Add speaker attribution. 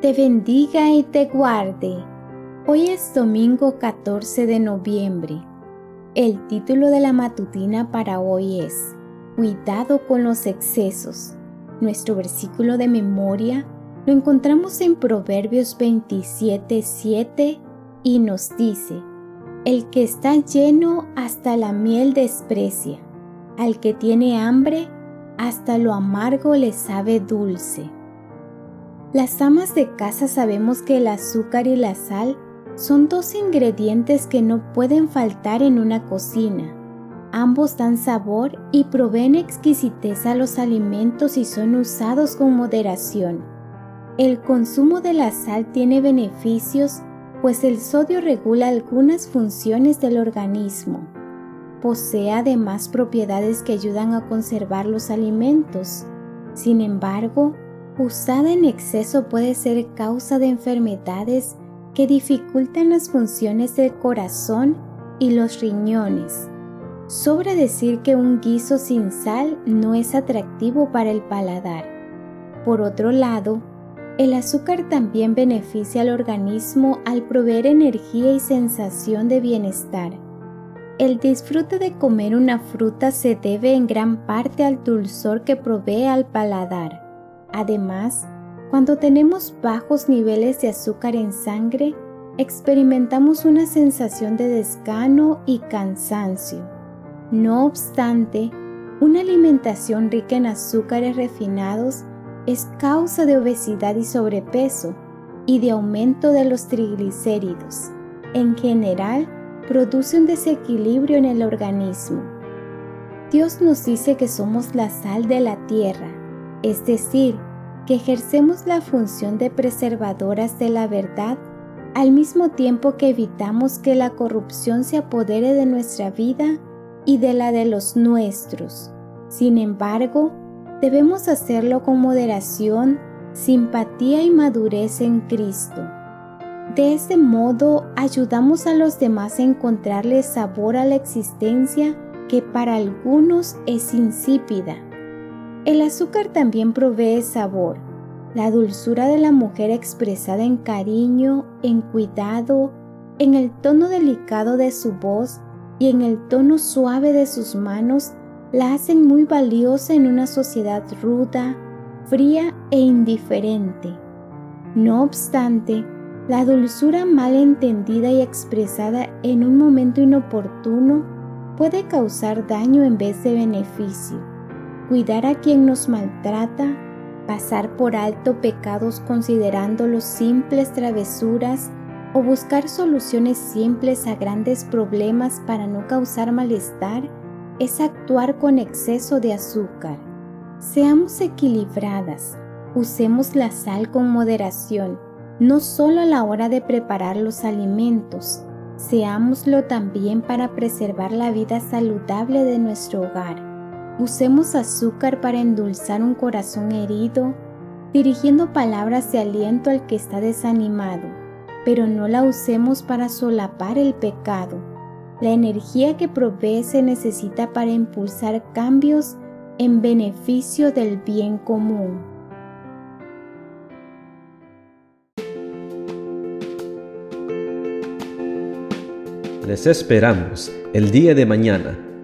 Speaker 1: te bendiga y te guarde. Hoy es domingo 14 de noviembre. El título de la matutina para hoy es Cuidado con los excesos. Nuestro versículo de memoria lo encontramos en Proverbios 27, 7 y nos dice, El que está lleno hasta la miel desprecia, al que tiene hambre hasta lo amargo le sabe dulce. Las amas de casa sabemos que el azúcar y la sal son dos ingredientes que no pueden faltar en una cocina. Ambos dan sabor y proveen exquisitez a los alimentos y son usados con moderación. El consumo de la sal tiene beneficios pues el sodio regula algunas funciones del organismo. Posee además propiedades que ayudan a conservar los alimentos. Sin embargo, usada en exceso puede ser causa de enfermedades que dificultan las funciones del corazón y los riñones. Sobra decir que un guiso sin sal no es atractivo para el paladar. Por otro lado, el azúcar también beneficia al organismo al proveer energía y sensación de bienestar. El disfrute de comer una fruta se debe en gran parte al dulzor que provee al paladar. Además, cuando tenemos bajos niveles de azúcar en sangre, experimentamos una sensación de desgano y cansancio. No obstante, una alimentación rica en azúcares refinados es causa de obesidad y sobrepeso y de aumento de los triglicéridos. En general, produce un desequilibrio en el organismo. Dios nos dice que somos la sal de la tierra, es decir, que ejercemos la función de preservadoras de la verdad al mismo tiempo que evitamos que la corrupción se apodere de nuestra vida y de la de los nuestros. Sin embargo, debemos hacerlo con moderación, simpatía y madurez en Cristo. De este modo ayudamos a los demás a encontrarle sabor a la existencia que para algunos es insípida. El azúcar también provee sabor, la dulzura de la mujer expresada en cariño, en cuidado, en el tono delicado de su voz y en el tono suave de sus manos la hacen muy valiosa en una sociedad ruda, fría e indiferente. No obstante, la dulzura mal entendida y expresada en un momento inoportuno puede causar daño en vez de beneficio cuidar a quien nos maltrata, pasar por alto pecados considerando los simples travesuras o buscar soluciones simples a grandes problemas para no causar malestar es actuar con exceso de azúcar. Seamos equilibradas, usemos la sal con moderación, no solo a la hora de preparar los alimentos, seámoslo también para preservar la vida saludable de nuestro hogar. Usemos azúcar para endulzar un corazón herido, dirigiendo palabras de aliento al que está desanimado, pero no la usemos para solapar el pecado. La energía que provee se necesita para impulsar cambios en beneficio del bien común.
Speaker 2: Les esperamos el día de mañana